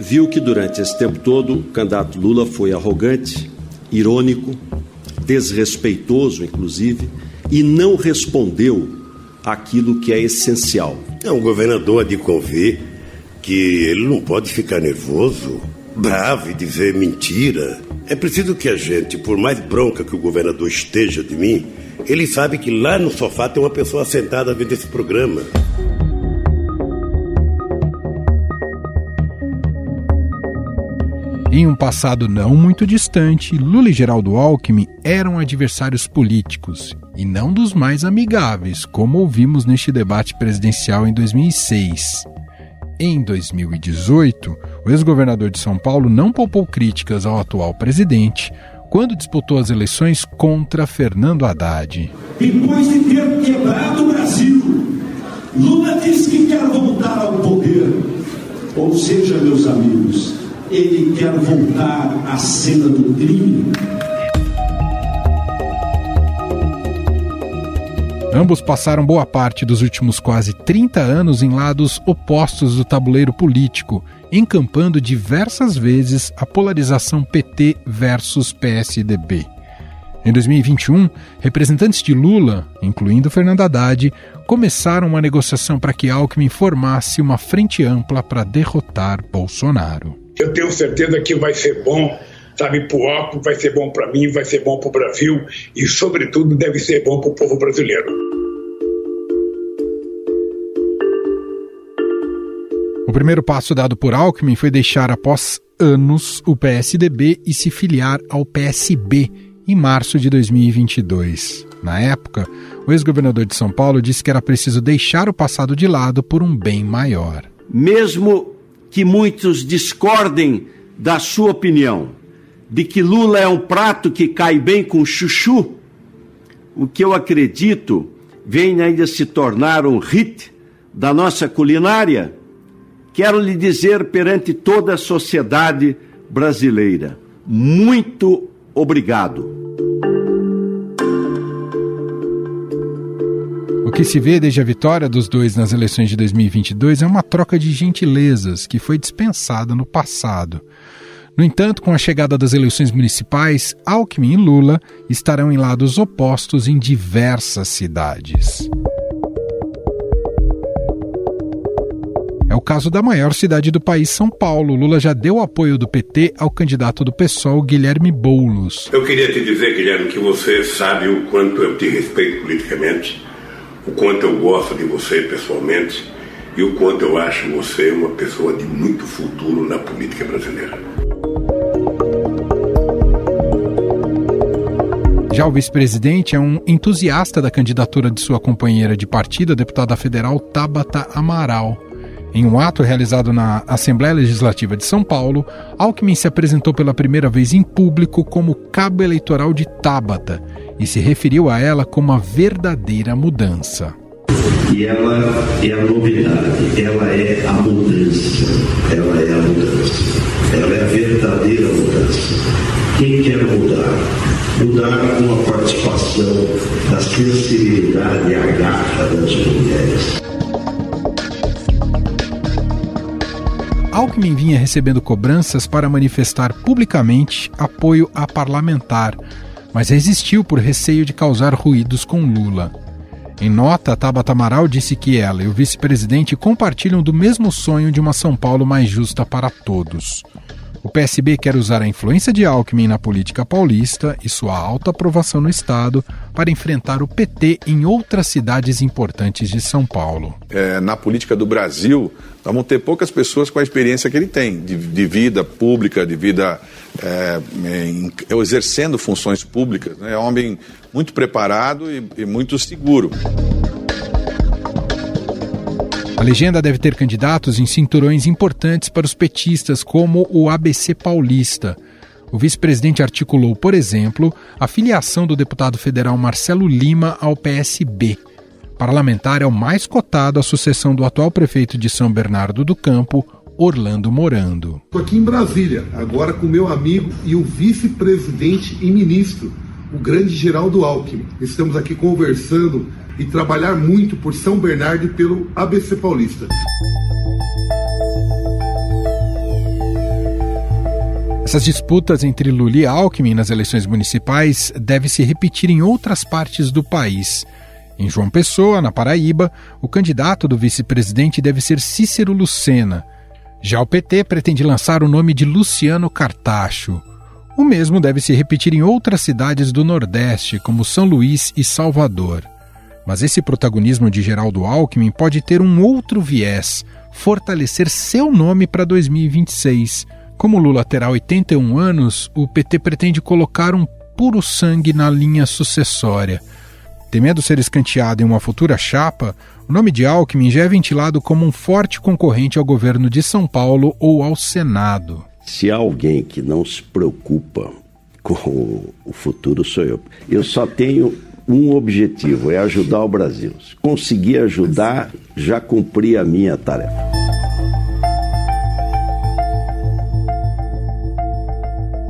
viu que durante esse tempo todo o candidato Lula foi arrogante, irônico, desrespeitoso, inclusive, e não respondeu aquilo que é essencial. É um governador de convir que ele não pode ficar nervoso, bravo e dizer mentira. É preciso que a gente, por mais bronca que o governador esteja de mim, ele sabe que lá no sofá tem uma pessoa sentada vendo esse programa. Em um passado não muito distante, Lula e Geraldo Alckmin eram adversários políticos e não dos mais amigáveis, como ouvimos neste debate presidencial em 2006. Em 2018, o ex-governador de São Paulo não poupou críticas ao atual presidente quando disputou as eleições contra Fernando Haddad. Depois de ter quebrado o Brasil, Lula disse que quer voltar ao poder. Ou seja, meus amigos, ele quer voltar à cena do crime. Ambos passaram boa parte dos últimos quase 30 anos em lados opostos do tabuleiro político, encampando diversas vezes a polarização PT versus PSDB. Em 2021, representantes de Lula, incluindo Fernando Haddad, começaram uma negociação para que Alckmin formasse uma frente ampla para derrotar Bolsonaro. Eu tenho certeza que vai ser bom, sabe, para o Alckmin, vai ser bom para mim, vai ser bom para o Brasil e, sobretudo, deve ser bom para o povo brasileiro. O primeiro passo dado por Alckmin foi deixar após anos o PSDB e se filiar ao PSB em março de 2022. Na época, o ex-governador de São Paulo disse que era preciso deixar o passado de lado por um bem maior. Mesmo que muitos discordem da sua opinião, de que Lula é um prato que cai bem com chuchu, o que eu acredito vem ainda se tornar um hit da nossa culinária, quero lhe dizer perante toda a sociedade brasileira, muito obrigado. O que se vê desde a vitória dos dois nas eleições de 2022 é uma troca de gentilezas que foi dispensada no passado. No entanto, com a chegada das eleições municipais, Alckmin e Lula estarão em lados opostos em diversas cidades. É o caso da maior cidade do país, São Paulo. Lula já deu apoio do PT ao candidato do PSOL, Guilherme Boulos. Eu queria te dizer, Guilherme, que você sabe o quanto eu te respeito politicamente o quanto eu gosto de você pessoalmente e o quanto eu acho você uma pessoa de muito futuro na política brasileira. Já o vice-presidente é um entusiasta da candidatura de sua companheira de partido, a deputada federal Tabata Amaral. Em um ato realizado na Assembleia Legislativa de São Paulo, Alckmin se apresentou pela primeira vez em público como cabo eleitoral de Tabata e se referiu a ela como a verdadeira mudança. E ela é a novidade, ela é a mudança, ela é a mudança, ela é a verdadeira mudança. Quem quer mudar? Mudar com a participação da sensibilidade e a garra das mulheres. Alckmin vinha recebendo cobranças para manifestar publicamente apoio a parlamentar, mas resistiu por receio de causar ruídos com Lula. Em nota, Tabata Amaral disse que ela e o vice-presidente compartilham do mesmo sonho de uma São Paulo mais justa para todos. O PSB quer usar a influência de Alckmin na política paulista e sua alta aprovação no Estado para enfrentar o PT em outras cidades importantes de São Paulo. É, na política do Brasil, vamos ter poucas pessoas com a experiência que ele tem, de, de vida pública, de vida é, em, exercendo funções públicas. Né? É um homem muito preparado e, e muito seguro. A legenda deve ter candidatos em cinturões importantes para os petistas, como o ABC Paulista. O vice-presidente articulou, por exemplo, a filiação do deputado federal Marcelo Lima ao PSB. Parlamentar é o mais cotado à sucessão do atual prefeito de São Bernardo do Campo, Orlando Morando. Estou aqui em Brasília, agora com meu amigo e o vice-presidente e ministro, o grande Geraldo Alckmin. Estamos aqui conversando e trabalhar muito por São Bernardo e pelo ABC Paulista. Essas disputas entre Lula e Alckmin nas eleições municipais devem se repetir em outras partes do país. Em João Pessoa, na Paraíba, o candidato do vice-presidente deve ser Cícero Lucena. Já o PT pretende lançar o nome de Luciano Cartacho. O mesmo deve se repetir em outras cidades do Nordeste, como São Luís e Salvador. Mas esse protagonismo de Geraldo Alckmin pode ter um outro viés, fortalecer seu nome para 2026. Como Lula terá 81 anos, o PT pretende colocar um puro sangue na linha sucessória. Temendo ser escanteado em uma futura chapa, o nome de Alckmin já é ventilado como um forte concorrente ao governo de São Paulo ou ao Senado. Se há alguém que não se preocupa com o futuro, sou eu. Eu só tenho um objetivo: é ajudar o Brasil. Se conseguir ajudar, já cumpri a minha tarefa.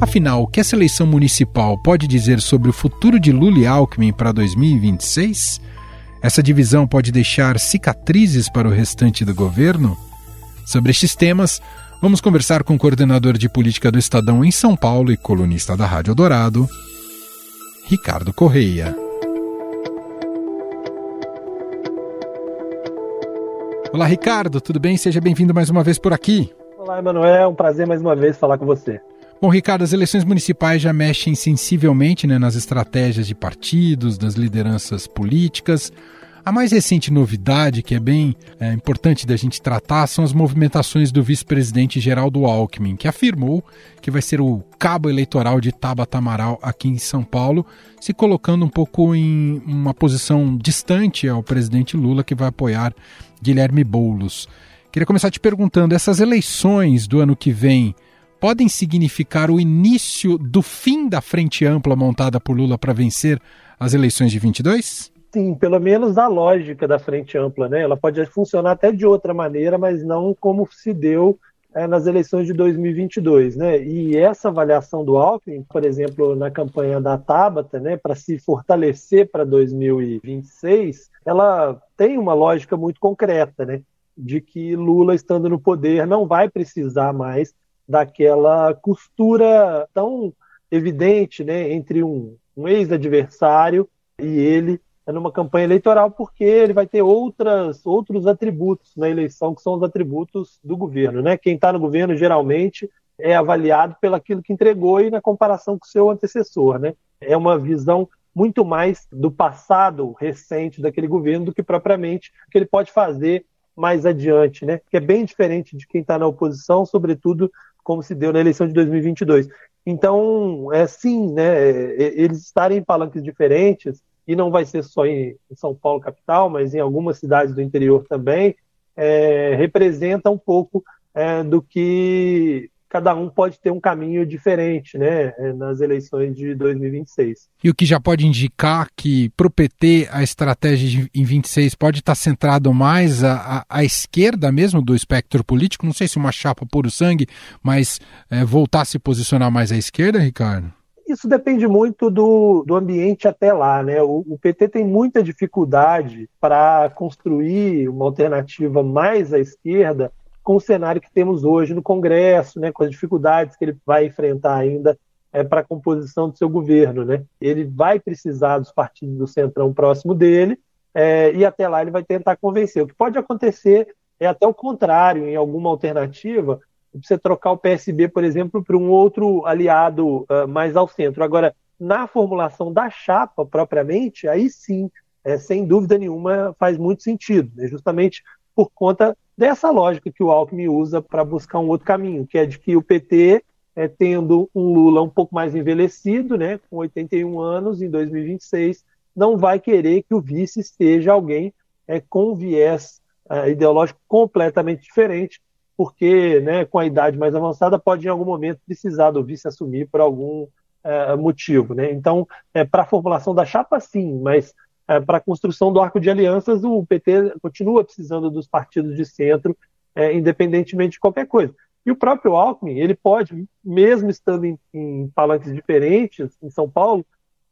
Afinal, o que essa eleição municipal pode dizer sobre o futuro de Lula e Alckmin para 2026? Essa divisão pode deixar cicatrizes para o restante do governo? Sobre estes temas, vamos conversar com o coordenador de política do Estadão em São Paulo e colunista da Rádio Dourado, Ricardo Correia. Olá, Ricardo, tudo bem? Seja bem-vindo mais uma vez por aqui. Olá, Emanuel, é um prazer mais uma vez falar com você. Bom, Ricardo, as eleições municipais já mexem sensivelmente né, nas estratégias de partidos, das lideranças políticas. A mais recente novidade, que é bem é, importante da gente tratar, são as movimentações do vice-presidente Geraldo Alckmin, que afirmou que vai ser o cabo eleitoral de Tabata Amaral aqui em São Paulo, se colocando um pouco em uma posição distante ao presidente Lula, que vai apoiar Guilherme Boulos. Queria começar te perguntando: essas eleições do ano que vem podem significar o início do fim da frente ampla montada por Lula para vencer as eleições de 22? Sim, pelo menos da lógica da frente ampla, né? Ela pode funcionar até de outra maneira, mas não como se deu é, nas eleições de 2022, né? E essa avaliação do Alckmin, por exemplo, na campanha da Tabata, né, para se fortalecer para 2026, ela tem uma lógica muito concreta, né? De que Lula estando no poder não vai precisar mais daquela costura tão evidente né, entre um, um ex-adversário e ele numa campanha eleitoral, porque ele vai ter outras, outros atributos na eleição, que são os atributos do governo. Né? Quem está no governo geralmente é avaliado pelo aquilo que entregou e na comparação com o seu antecessor. Né? É uma visão muito mais do passado recente daquele governo do que propriamente o que ele pode fazer mais adiante, né? Que é bem diferente de quem está na oposição, sobretudo como se deu na eleição de 2022. Então, é sim, né, é, eles estarem em palanques diferentes, e não vai ser só em, São Paulo capital, mas em algumas cidades do interior também, é, representa um pouco é, do que cada um pode ter um caminho diferente né, eh, nas eleições de 2026. E o que já pode indicar que para o PT a estratégia de, em 26 pode estar centrado mais à, à, à, esquerda mesmo do espectro político? Não sei se uma chapa puro sangue, mas é, voltar a se posicionar mais à esquerda, Ricardo? Isso depende muito do, do ambiente até lá, né? O, o PT tem muita dificuldade para construir uma alternativa mais à esquerda com o cenário que temos hoje no Congresso, né, com as dificuldades que ele vai enfrentar ainda é, para a composição do seu governo. Né? Ele vai precisar dos partidos do Centrão próximo dele é, e até lá ele vai tentar convencer. O que pode acontecer é até o contrário, em alguma alternativa, você trocar o PSB, por exemplo, para um outro aliado uh, mais ao centro. Agora, na formulação da chapa propriamente, aí sim, é, sem dúvida nenhuma, faz muito sentido, né? justamente por conta dessa lógica que o Alckmin usa para buscar um outro caminho, que é de que o PT, é, tendo um Lula um pouco mais envelhecido, né, com 81 anos em 2026, não vai querer que o vice esteja alguém é, com viés é, ideológico completamente diferente, porque né, com a idade mais avançada pode em algum momento precisar do vice assumir por algum é, motivo. Né? Então, é, para a formulação da chapa, sim, mas é, para a construção do arco de alianças, o PT continua precisando dos partidos de centro, é, independentemente de qualquer coisa. E o próprio Alckmin, ele pode, mesmo estando em, em palanques diferentes em São Paulo,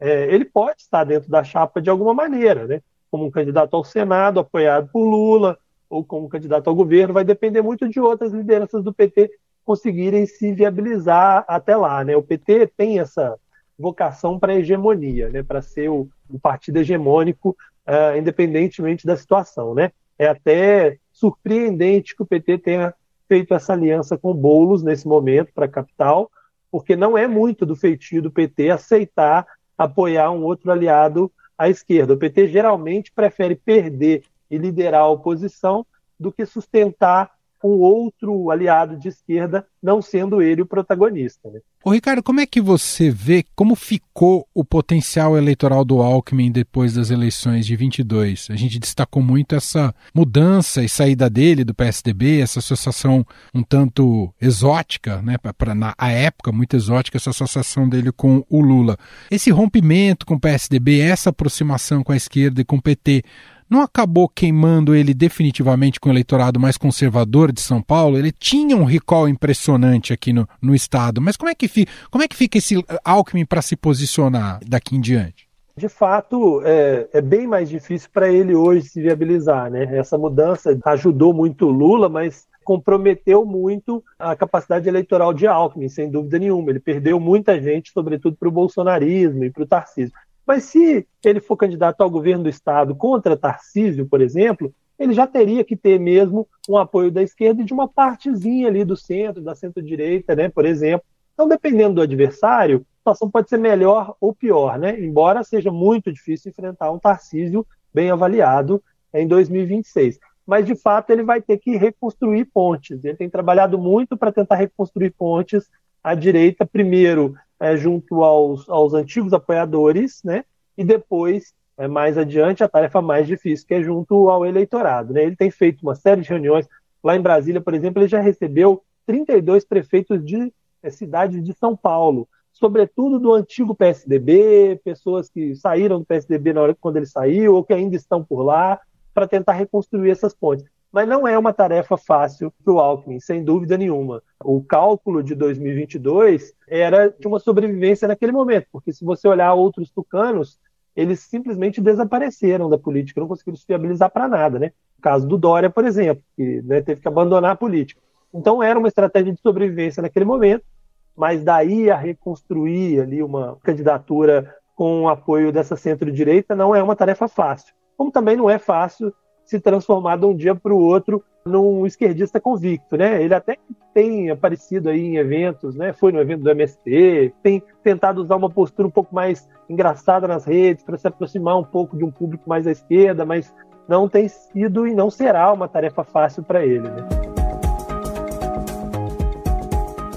é, ele pode estar dentro da chapa de alguma maneira, né? como um candidato ao Senado, apoiado por Lula, ou como candidato ao governo, vai depender muito de outras lideranças do PT conseguirem se viabilizar até lá. Né? O PT tem essa vocação para hegemonia, né? para ser o, o, partido hegemônico, uh, independentemente da situação. Né? É até surpreendente que o PT tenha feito essa aliança com Boulos nesse momento para a capital, porque não é muito do feitio do PT aceitar apoiar um outro aliado à esquerda. O PT geralmente prefere perder e liderar a oposição do que sustentar um outro aliado de esquerda, não sendo ele o protagonista. Né? Ô Ricardo, como é que você vê como ficou o potencial eleitoral do Alckmin depois das eleições de 22? A gente destacou muito essa mudança e saída dele do PSDB, essa associação um tanto exótica, né, para na época muito exótica essa associação dele com o Lula. Esse rompimento com o PSDB, essa aproximação com a esquerda e com o PT não acabou queimando ele definitivamente com o eleitorado mais conservador de São Paulo? Ele tinha um recall impressionante aqui no, no estado, mas como é que fica, como é que fica esse Alckmin para se posicionar daqui em diante? De fato, é, é bem mais difícil para ele hoje se viabilizar. Né? Essa mudança ajudou muito o Lula, mas comprometeu muito a capacidade eleitoral de Alckmin, sem dúvida nenhuma. Ele perdeu muita gente, sobretudo para o bolsonarismo e para o Tarcísio. Mas se ele for candidato ao governo do Estado contra Tarcísio, por exemplo, ele já teria que ter mesmo um apoio da esquerda e de uma partezinha ali do centro, da centro-direita, né, por exemplo. Então, dependendo do adversário, a situação pode ser melhor ou pior, né? Embora seja muito difícil enfrentar um Tarcísio bem avaliado em 2026. Mas, de fato, ele vai ter que reconstruir pontes. Ele tem trabalhado muito para tentar reconstruir pontes à direita, primeiro é, junto aos, aos antigos apoiadores, né? E depois, é, mais adiante, a tarefa mais difícil, que é junto ao eleitorado. Né? Ele tem feito uma série de reuniões. Lá em Brasília, por exemplo, ele já recebeu 32 prefeitos de é, cidades de São Paulo, sobretudo do antigo PSDB, pessoas que saíram do PSDB na hora quando ele saiu, ou que ainda estão por lá, para tentar reconstruir essas pontes. Mas não é uma tarefa fácil para o Alckmin, sem dúvida nenhuma. O cálculo de 2022 era de uma sobrevivência naquele momento, porque se você olhar outros tucanos, eles simplesmente desapareceram da política, não conseguiram se viabilizar para nada. Né? O caso do Dória, por exemplo, que né, teve que abandonar a política. Então era uma estratégia de sobrevivência naquele momento, mas daí a reconstruir ali uma candidatura com o apoio dessa centro-direita não é uma tarefa fácil. Como também não é fácil se transformar de um dia para o outro num esquerdista convicto, né? Ele até tem aparecido aí em eventos, né? Foi no evento do MST, tem tentado usar uma postura um pouco mais engraçada nas redes para se aproximar um pouco de um público mais à esquerda, mas não tem sido e não será uma tarefa fácil para ele, né?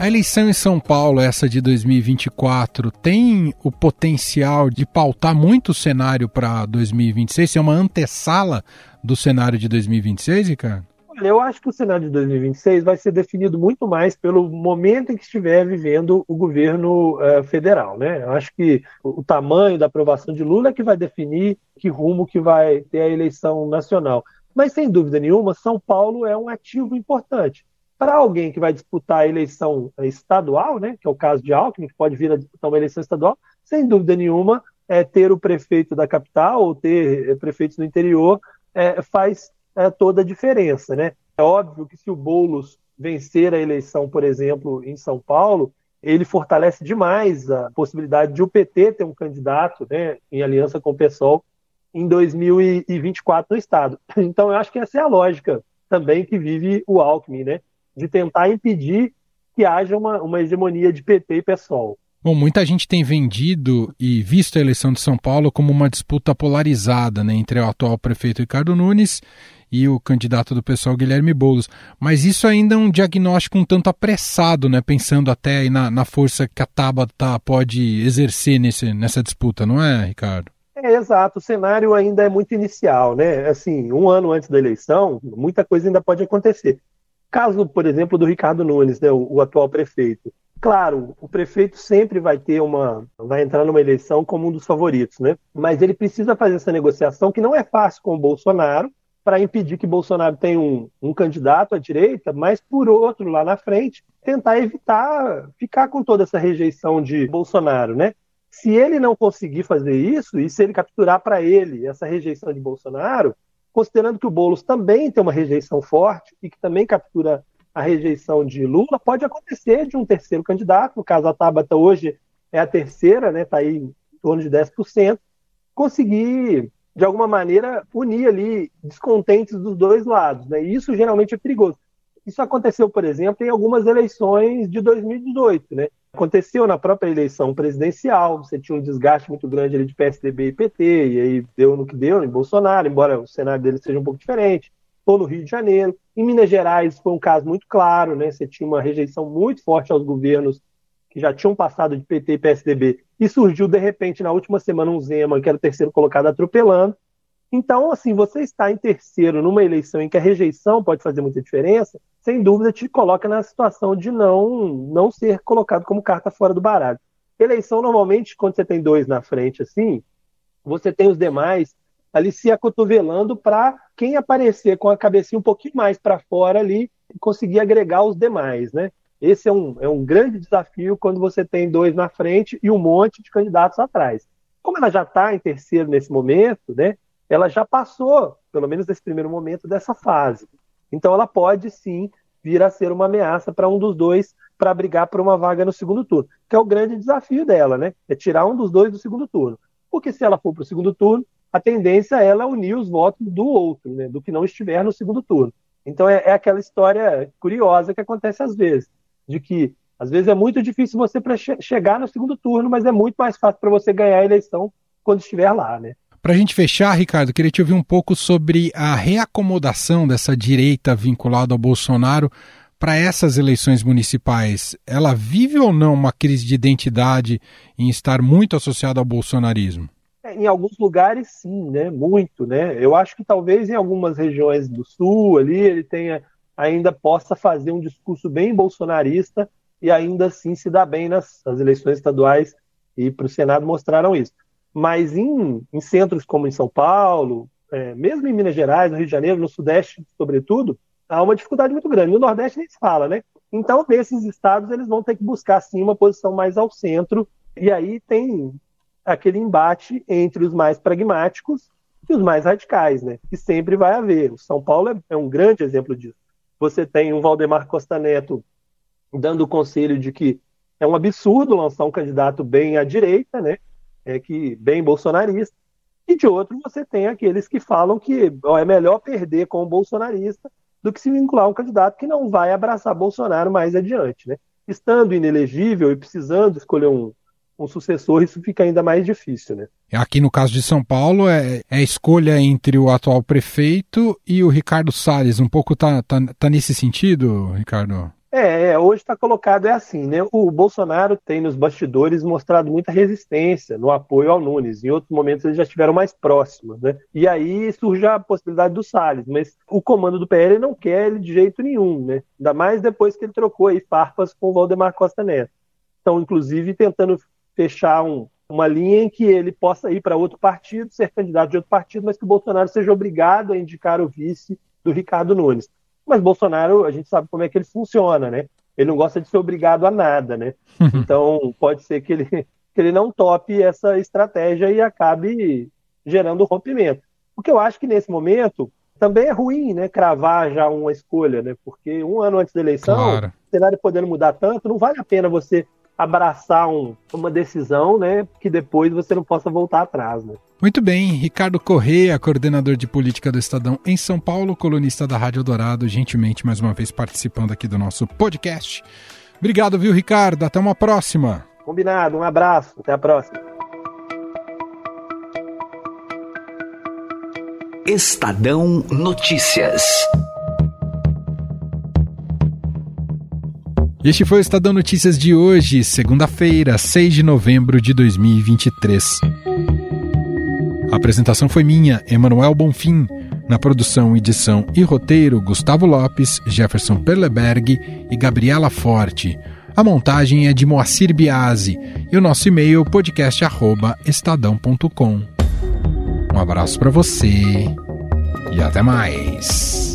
A eleição em São Paulo, essa de 2024, tem o potencial de pautar muito o cenário para 2026? É uma antessala do cenário de 2026, Ricardo? Olha, eu acho que o cenário de 2026 vai ser definido muito mais pelo momento em que estiver vivendo o governo uh, federal, né? Eu acho que o, tamanho da aprovação de Lula é que vai definir que rumo que vai ter a eleição nacional. Mas, sem dúvida nenhuma, São Paulo é um ativo importante para alguém que vai disputar a eleição estadual, né, que é o caso de Alckmin, que pode vir a disputar uma eleição estadual, sem dúvida nenhuma, é, ter o prefeito da capital ou ter é, prefeitos no interior é, faz é, toda a diferença. Né? É óbvio que se o Boulos vencer a eleição, por exemplo, em São Paulo, ele fortalece demais a possibilidade de o PT ter um candidato né, em aliança com o PSOL em 2024 no Estado. Então, eu acho que essa é a lógica também que vive o Alckmin, né? de tentar impedir que haja uma, uma hegemonia de PT e PSOL. Bom, muita gente tem vendido e visto a eleição de São Paulo como uma disputa polarizada né, entre o atual prefeito Ricardo Nunes e o candidato do pessoal Guilherme Boulos. Mas isso ainda é um diagnóstico um tanto apressado, né, pensando até na, na força que a Tabata pode exercer nesse, nessa disputa, não é, Ricardo? É, exato. O cenário ainda é muito inicial, né? Assim, um ano antes da eleição, muita coisa ainda pode acontecer. Caso, por exemplo, do Ricardo Nunes, né, o, o atual prefeito. Claro, o prefeito sempre vai ter uma. vai entrar numa eleição como um dos favoritos, né? Mas ele precisa fazer essa negociação que não é fácil com o Bolsonaro, para impedir que Bolsonaro tenha um, um, candidato à direita, mas por outro, lá na frente, tentar evitar ficar com toda essa rejeição de Bolsonaro, né? Se ele não conseguir fazer isso, e se ele capturar para ele essa rejeição de Bolsonaro, considerando que o Boulos também tem uma rejeição forte e que também captura a rejeição de Lula, pode acontecer de um terceiro candidato, no caso a Tabata hoje é a terceira, né, está aí em torno de 10%, conseguir, de alguma maneira, unir ali descontentes dos dois lados. Né? E isso geralmente é perigoso. Isso aconteceu, por exemplo, em algumas eleições de 2018. Né? Aconteceu na própria eleição presidencial, você tinha um desgaste muito grande ali de PSDB e PT, e aí deu no que deu em Bolsonaro, embora o cenário dele seja um pouco diferente, ou no Rio de Janeiro. Em Minas Gerais foi um caso muito claro, né? você tinha uma rejeição muito forte aos governos que já tinham passado de PT e PSDB, e surgiu de repente na última semana um Zema, que era o terceiro colocado, atropelando. Então, assim, você está em terceiro numa eleição em que a rejeição pode fazer muita diferença, sem dúvida te coloca na situação de não, não ser colocado como carta fora do baralho. Eleição, normalmente, quando você tem dois na frente, assim, você tem os demais ali se acotovelando para quem aparecer com a cabecinha um pouquinho mais para fora ali e conseguir agregar os demais, né? Esse é um, é um grande desafio quando você tem dois na frente e um monte de candidatos atrás. Como ela já está em terceiro nesse momento, né? ela já passou, pelo menos nesse primeiro momento, dessa fase. Então ela pode sim vir a ser uma ameaça para um dos dois para brigar por uma vaga no segundo turno, que é o grande desafio dela, né? É tirar um dos dois do segundo turno. Porque se ela for para o segundo turno, a tendência é ela unir os votos do outro, né? do que não estiver no segundo turno. Então é, é aquela história curiosa que acontece às vezes, de que às vezes é muito difícil você che chegar no segundo turno, mas é muito mais fácil para você ganhar a eleição quando estiver lá, né? Para a gente fechar, Ricardo, queria te ouvir um pouco sobre a reacomodação dessa direita vinculada ao Bolsonaro para essas eleições municipais. Ela vive ou não uma crise de identidade em estar muito associada ao bolsonarismo? Em alguns lugares, sim, né? Muito, né? Eu acho que talvez em algumas regiões do sul ali ele tenha ainda possa fazer um discurso bem bolsonarista e ainda assim se dar bem nas, nas eleições estaduais e para o Senado mostraram isso mas em, em centros como em São Paulo, é, mesmo em Minas Gerais, no Rio de Janeiro, no Sudeste, sobretudo, há uma dificuldade muito grande. No Nordeste nem se fala, né? Então, nesses estados, eles vão ter que buscar, sim, uma posição mais ao centro, e aí tem aquele embate entre os mais pragmáticos e os mais radicais, né? Que sempre vai haver. O São Paulo é, é um grande exemplo disso. Você tem um Valdemar Costa Neto dando o conselho de que é um absurdo lançar um candidato bem à direita, né? é, que bem bolsonarista, e de outro você tem aqueles que falam que ó, é melhor perder com o bolsonarista do que se vincular a um candidato que não vai abraçar Bolsonaro mais adiante. Né? Estando inelegível e precisando escolher um, um sucessor, isso fica ainda mais difícil. Né? Aqui no caso de São Paulo, é, é a escolha entre o atual prefeito e o Ricardo Salles. Um pouco tá, tá, tá nesse sentido, Ricardo? É, é hoje está colocado é assim, né? O Bolsonaro tem nos bastidores mostrado muita resistência no apoio ao Nunes. Em outros momentos eles já estiveram mais próximos, né? E aí surge a possibilidade do Salles, mas o comando do PL não quer ele de jeito nenhum, né? Ainda mais depois que ele trocou aí farpas com o Valdemar Costa Neto. Estão, inclusive, tentando fechar um, uma linha em que ele possa ir para outro partido, ser candidato de outro partido, mas que o Bolsonaro seja obrigado a indicar o vice do Ricardo Nunes. Mas Bolsonaro, a gente sabe como é que ele funciona, né? Ele não gosta de ser obrigado a nada, né? Então, pode ser que ele, que ele não tope essa estratégia e acabe gerando rompimento. O que eu acho que nesse momento também é ruim, né? Cravar já uma escolha, né? Porque um ano antes da eleição, claro. o cenário podendo mudar tanto, não vale a pena você abraçar um, uma decisão, né, que depois você não possa voltar atrás, né? Muito bem, Ricardo Correia, coordenador de política do Estadão em São Paulo, colunista da Rádio Dourado, gentilmente mais uma vez participando aqui do nosso podcast. Obrigado, viu, Ricardo? Até uma próxima. Combinado, um abraço, até a próxima. Estadão Notícias. Este foi o Estadão Notícias de hoje, segunda-feira, 6 de novembro de 2023. A apresentação foi minha, Emanuel Bonfim. Na produção, edição e roteiro, Gustavo Lopes, Jefferson Perleberg e Gabriela Forte. A montagem é de Moacir Biasi e o nosso e-mail podcast@estadão.com. Um abraço para você e até mais.